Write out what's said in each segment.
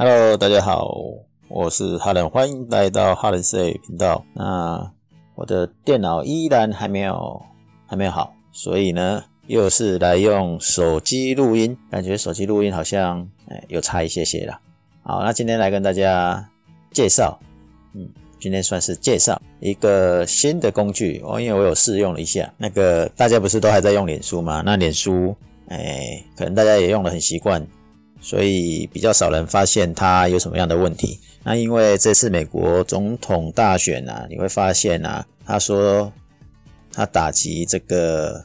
Hello，大家好，我是哈伦，欢迎来到哈伦 Say 频道。那我的电脑依然还没有还没有好，所以呢，又是来用手机录音，感觉手机录音好像哎又差一些些了。好，那今天来跟大家介绍，嗯。今天算是介绍一个新的工具哦，因为我有试用了一下。那个大家不是都还在用脸书吗？那脸书，哎，可能大家也用的很习惯，所以比较少人发现它有什么样的问题。那因为这次美国总统大选啊，你会发现啊，他说他打击这个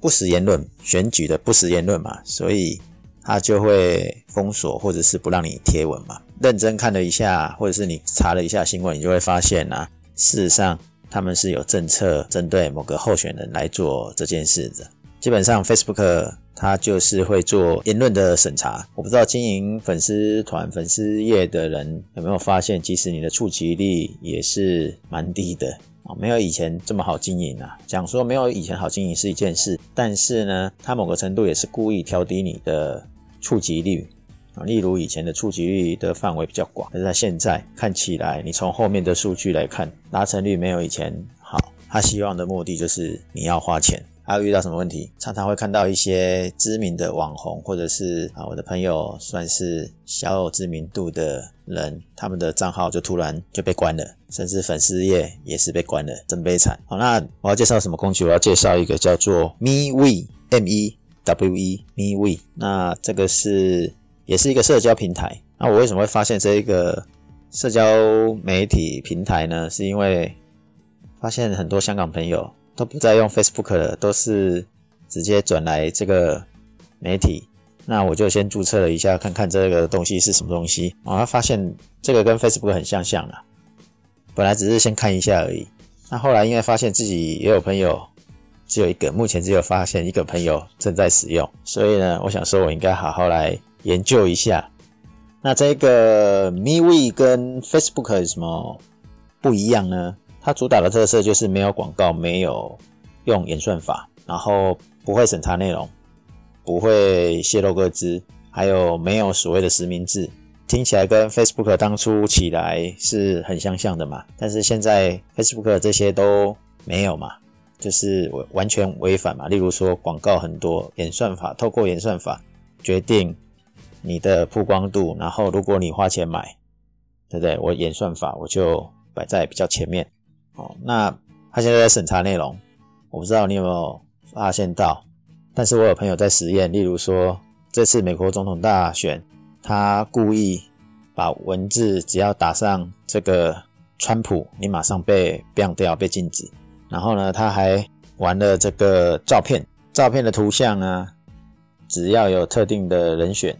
不实言论、选举的不实言论嘛，所以他就会封锁或者是不让你贴文嘛。认真看了一下，或者是你查了一下新闻，你就会发现啊，事实上他们是有政策针对某个候选人来做这件事的。基本上，Facebook 他就是会做言论的审查。我不知道经营粉丝团、粉丝页的人有没有发现，即使你的触及率也是蛮低的啊，没有以前这么好经营啊。讲说没有以前好经营是一件事，但是呢，他某个程度也是故意调低你的触及率。啊，例如以前的触及率的范围比较广，但是现在看起来，你从后面的数据来看，达成率没有以前好。他希望的目的就是你要花钱。还有遇到什么问题？常常会看到一些知名的网红，或者是啊，我的朋友算是小有知名度的人，他们的账号就突然就被关了，甚至粉丝页也是被关了，真悲惨。好，那我要介绍什么工具？我要介绍一个叫做 MeWe，M E W E，MeWe。那这个是。也是一个社交平台。那我为什么会发现这一个社交媒体平台呢？是因为发现很多香港朋友都不再用 Facebook 了，都是直接转来这个媒体。那我就先注册了一下，看看这个东西是什么东西。我发现这个跟 Facebook 很相像了。本来只是先看一下而已。那后来因为发现自己也有朋友，只有一个，目前只有发现一个朋友正在使用，所以呢，我想说我应该好好来。研究一下，那这个 MeWe 跟 Facebook 有什么不一样呢？它主打的特色就是没有广告，没有用演算法，然后不会审查内容，不会泄露个资，还有没有所谓的实名制。听起来跟 Facebook 当初起来是很相像的嘛，但是现在 Facebook 这些都没有嘛，就是完全违反嘛。例如说广告很多，演算法透过演算法决定。你的曝光度，然后如果你花钱买，对不对？我演算法我就摆在比较前面。哦，那他现在在审查内容，我不知道你有没有发现到，但是我有朋友在实验，例如说这次美国总统大选，他故意把文字只要打上这个川普，你马上被 ban 掉，被禁止。然后呢，他还玩了这个照片，照片的图像呢，只要有特定的人选。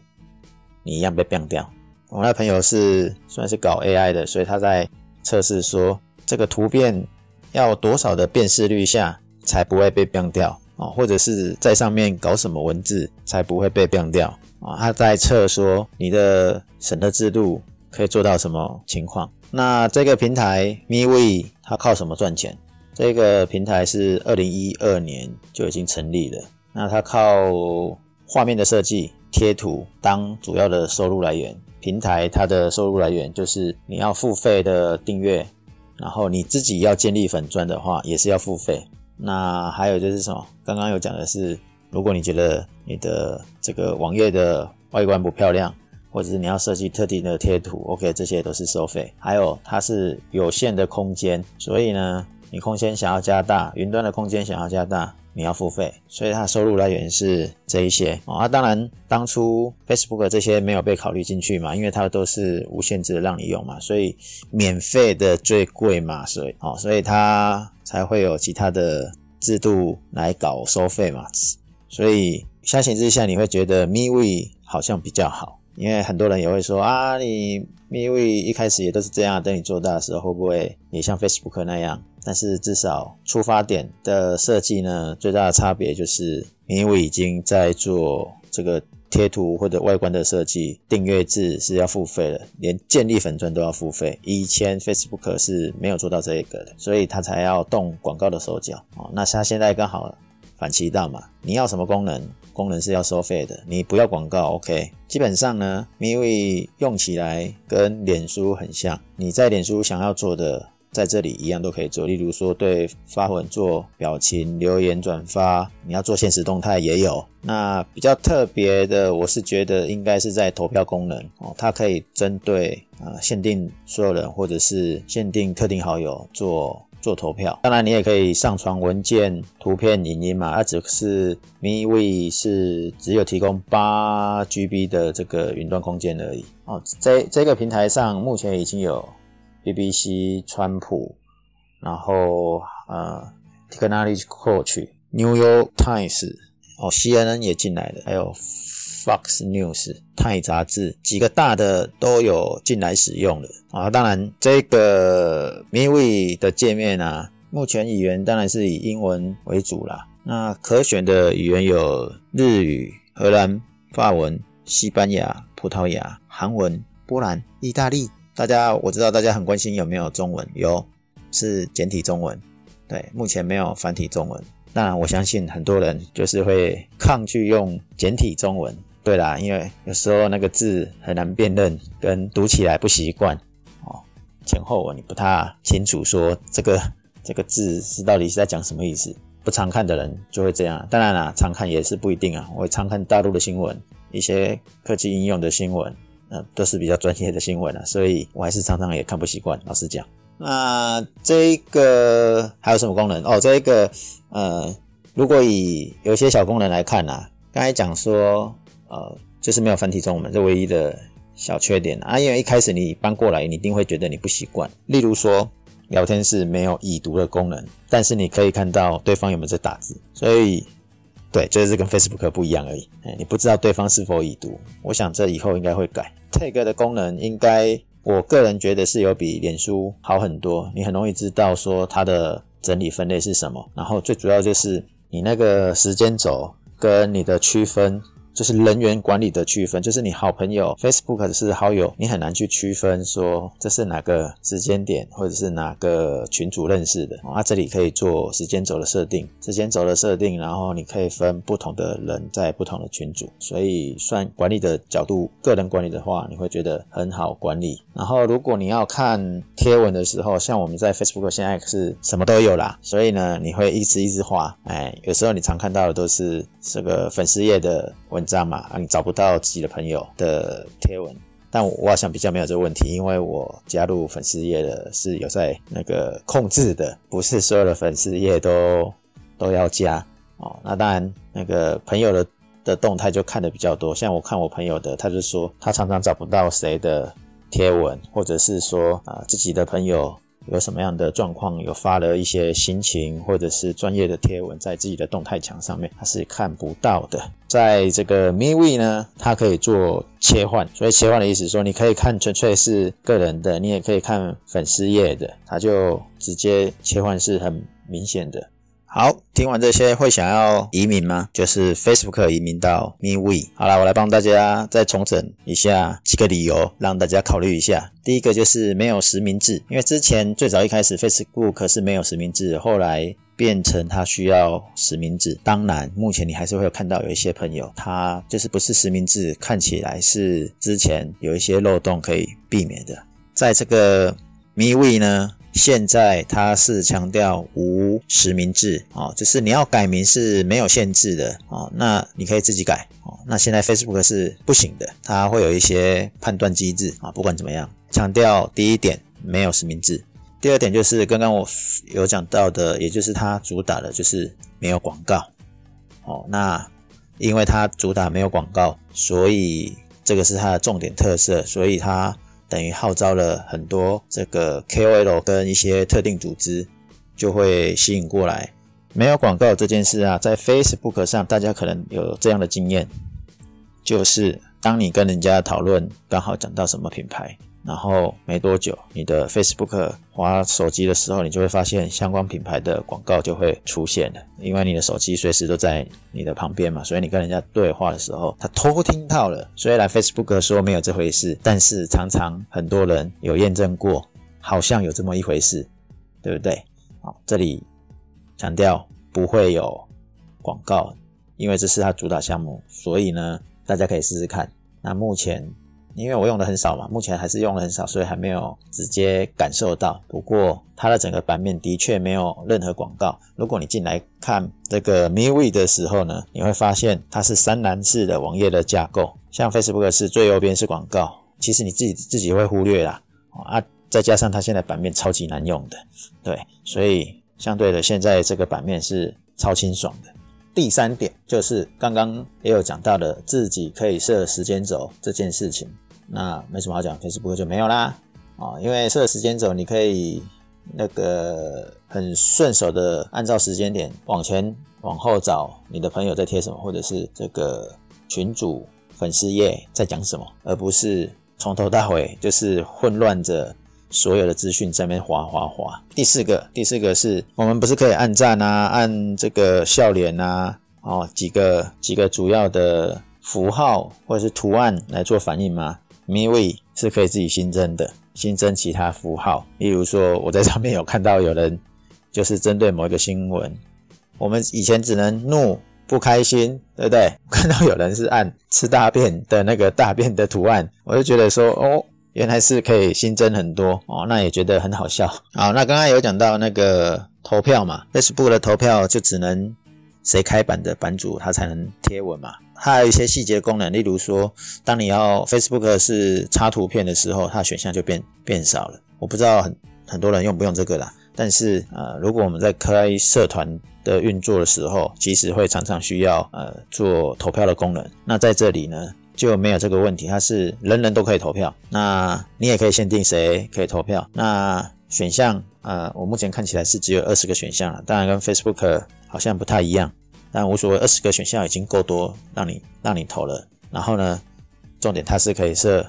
你一样被 ban 掉。我那朋友是算是搞 AI 的，所以他在测试说这个图片要多少的辨识率下才不会被 ban 掉啊，或者是在上面搞什么文字才不会被 ban 掉啊？他在测说你的审核制度可以做到什么情况？那这个平台 MeWe 它靠什么赚钱？这个平台是二零一二年就已经成立了，那它靠画面的设计。贴图当主要的收入来源，平台它的收入来源就是你要付费的订阅，然后你自己要建立粉砖的话也是要付费。那还有就是什么？刚刚有讲的是，如果你觉得你的这个网页的外观不漂亮，或者是你要设计特定的贴图，OK，这些都是收费。还有它是有限的空间，所以呢，你空间想要加大，云端的空间想要加大。你要付费，所以它的收入来源是这一些啊。当然，当初 Facebook 这些没有被考虑进去嘛，因为它都是无限制的让你用嘛，所以免费的最贵嘛，所以哦，所以它才会有其他的制度来搞收费嘛。所以相形之下，你会觉得 MeWe 好像比较好，因为很多人也会说啊，你 MeWe 一开始也都是这样，等你做大的时候，会不会也像 Facebook 那样？但是至少出发点的设计呢，最大的差别就是，因为已经在做这个贴图或者外观的设计，订阅制是要付费的，连建立粉钻都要付费。以前 Facebook 是没有做到这一个的，所以他才要动广告的手脚哦。那他现在刚好反其道嘛，你要什么功能，功能是要收费的，你不要广告，OK。基本上呢，MeWe 用起来跟脸书很像，你在脸书想要做的。在这里一样都可以做，例如说对发文做表情、留言、转发，你要做现实动态也有。那比较特别的，我是觉得应该是在投票功能哦，它可以针对啊限定所有人或者是限定特定好友做做投票。当然，你也可以上传文件、图片、影音嘛。它只是 MeWe 是只有提供八 GB 的这个云端空间而已哦。在这个平台上，目前已经有。BBC、川普，然后呃，Technology Coach、New York Times，哦，CNN 也进来了，还有 Fox News、泰杂志几个大的都有进来使用了啊。当然，这个 MeWe 的界面啊，目前语言当然是以英文为主啦。那可选的语言有日语、荷兰、法文、西班牙、葡萄牙、韩文、波兰、意大利。大家我知道大家很关心有没有中文，有是简体中文，对，目前没有繁体中文。那我相信很多人就是会抗拒用简体中文，对啦，因为有时候那个字很难辨认，跟读起来不习惯哦，前后文你不太清楚说这个 这个字是到底是在讲什么意思。不常看的人就会这样，当然啦，常看也是不一定啊。我会常看大陆的新闻，一些科技应用的新闻。呃，都是比较专业的新闻了，所以我还是常常也看不习惯。老实讲，那这一个还有什么功能？哦，这一个呃，如果以有些小功能来看啊，刚才讲说，呃，就是没有繁体中文，这唯一的小缺点啊，因为一开始你搬过来，你一定会觉得你不习惯。例如说，聊天室没有已读的功能，但是你可以看到对方有没有在打字，所以。对，就是跟 Facebook 不一样而已。哎，你不知道对方是否已读，我想这以后应该会改。Tag 的功能应该，我个人觉得是有比脸书好很多。你很容易知道说它的整理分类是什么，然后最主要就是你那个时间轴跟你的区分。就是人员管理的区分，就是你好朋友 Facebook 是好友，你很难去区分说这是哪个时间点或者是哪个群主认识的。啊，这里可以做时间轴的设定，时间轴的设定，然后你可以分不同的人在不同的群组，所以算管理的角度，个人管理的话，你会觉得很好管理。然后如果你要看贴文的时候，像我们在 Facebook 现在是什么都有啦，所以呢，你会一直一直画，哎，有时候你常看到的都是这个粉丝页的文。这样嘛？啊，你找不到自己的朋友的贴文，但我好像比较没有这个问题，因为我加入粉丝页的是有在那个控制的，不是所有的粉丝页都都要加哦。那当然，那个朋友的的动态就看的比较多，像我看我朋友的，他就说他常常找不到谁的贴文，或者是说啊自己的朋友。有什么样的状况，有发了一些心情或者是专业的贴文在自己的动态墙上面，它是看不到的。在这个 MeWe 呢，它可以做切换，所以切换的意思说，你可以看纯粹是个人的，你也可以看粉丝页的，它就直接切换是很明显的。好，听完这些会想要移民吗？就是 Facebook 移民到 MeWe。好了，我来帮大家再重整一下几个理由，让大家考虑一下。第一个就是没有实名制，因为之前最早一开始 Facebook 是没有实名制，后来变成它需要实名制。当然，目前你还是会有看到有一些朋友，他就是不是实名制，看起来是之前有一些漏洞可以避免的。在这个 MeWe 呢？现在它是强调无实名制哦，就是你要改名是没有限制的哦，那你可以自己改哦。那现在 Facebook 是不行的，它会有一些判断机制啊。不管怎么样，强调第一点没有实名制，第二点就是刚刚我有讲到的，也就是它主打的就是没有广告哦。那因为它主打没有广告，所以这个是它的重点特色，所以它。等于号召了很多这个 KOL 跟一些特定组织，就会吸引过来。没有广告这件事啊，在 Facebook 上，大家可能有这样的经验，就是当你跟人家讨论，刚好讲到什么品牌。然后没多久，你的 Facebook 滑手机的时候，你就会发现相关品牌的广告就会出现了。因为你的手机随时都在你的旁边嘛，所以你跟人家对话的时候，他偷听到了。虽然 Facebook 说没有这回事，但是常常很多人有验证过，好像有这么一回事，对不对？好，这里强调不会有广告，因为这是它主打项目，所以呢，大家可以试试看。那目前因为我用的很少嘛，目前还是用的很少，所以还没有直接感受到。不过它的整个版面的确没有任何广告。如果你进来看这个 MeWe 的时候呢，你会发现它是三栏式的网页的架构，像 Facebook 是最右边是广告，其实你自己自己会忽略啦啊。再加上它现在版面超级难用的，对，所以相对的，现在这个版面是超清爽的。第三点就是刚刚也有讲到的，自己可以设时间轴这件事情，那没什么好讲，Facebook 就没有啦，啊，因为设时间轴，你可以那个很顺手的按照时间点往前往后找你的朋友在贴什么，或者是这个群主粉丝页在讲什么，而不是从头到尾就是混乱着。所有的资讯在那边滑滑滑。第四个，第四个是我们不是可以按赞啊，按这个笑脸啊，哦，几个几个主要的符号或者是图案来做反应吗 m i w e 是可以自己新增的，新增其他符号。例如说，我在上面有看到有人就是针对某一个新闻，我们以前只能怒不开心，对不对？看到有人是按吃大便的那个大便的图案，我就觉得说，哦。原来是可以新增很多哦，那也觉得很好笑。好，那刚刚有讲到那个投票嘛，Facebook 的投票就只能谁开版的版主他才能贴文嘛。还有一些细节功能，例如说，当你要 Facebook 是插图片的时候，它选项就变变少了。我不知道很很多人用不用这个啦，但是呃，如果我们在开社团的运作的时候，其实会常常需要呃做投票的功能。那在这里呢？就没有这个问题，它是人人都可以投票。那你也可以限定谁可以投票。那选项，呃，我目前看起来是只有二十个选项了，当然跟 Facebook 好像不太一样，但无所谓，二十个选项已经够多让你让你投了。然后呢，重点它是可以设。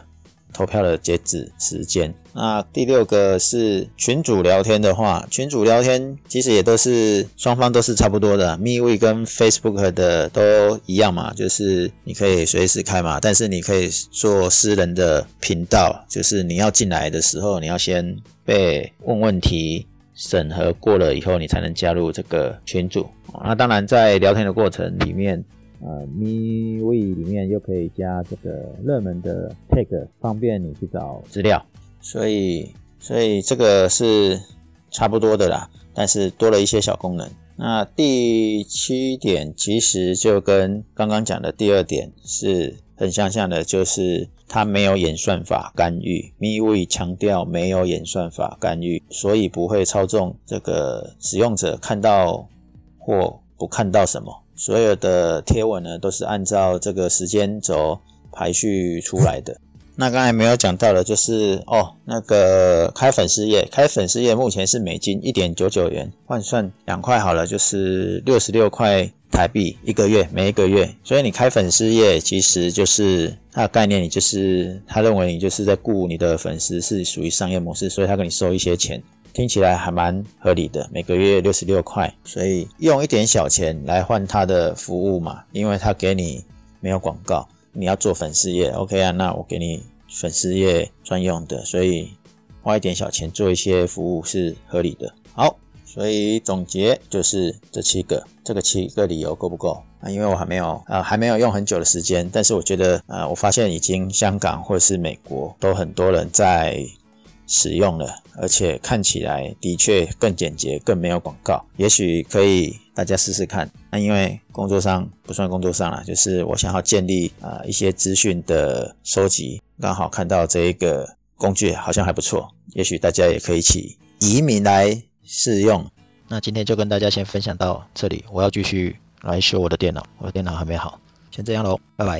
投票的截止时间。那第六个是群主聊天的话，群主聊天其实也都是双方都是差不多的，MeWe 跟 Facebook 的都一样嘛，就是你可以随时开嘛，但是你可以做私人的频道，就是你要进来的时候，你要先被问问题审核过了以后，你才能加入这个群组。那当然在聊天的过程里面。呃，MeWe 里面又可以加这个热门的 tag，方便你去找资料。所以，所以这个是差不多的啦，但是多了一些小功能。那第七点其实就跟刚刚讲的第二点是很相像的，就是它没有演算法干预。MeWe 强调没有演算法干预，所以不会操纵这个使用者看到或不看到什么。所有的贴文呢，都是按照这个时间轴排序出来的。那刚才没有讲到的，就是哦，那个开粉丝页，开粉丝页目前是美金一点九九元，换算两块好了，就是六十六块台币一个月，每一个月。所以你开粉丝页，其实就是他的概念，你就是他认为你就是在雇你的粉丝，是属于商业模式，所以他给你收一些钱。听起来还蛮合理的，每个月六十六块，所以用一点小钱来换他的服务嘛，因为他给你没有广告，你要做粉丝页，OK 啊，那我给你粉丝页专用的，所以花一点小钱做一些服务是合理的。好，所以总结就是这七个，这个七个理由够不够啊？因为我还没有呃还没有用很久的时间，但是我觉得呃我发现已经香港或者是美国都很多人在。使用了，而且看起来的确更简洁，更没有广告。也许可以大家试试看。那因为工作上不算工作上了，就是我想要建立啊一些资讯的收集，刚好看到这一个工具好像还不错，也许大家也可以一起移民来试用。那今天就跟大家先分享到这里，我要继续来修我的电脑，我的电脑还没好，先这样喽，拜拜。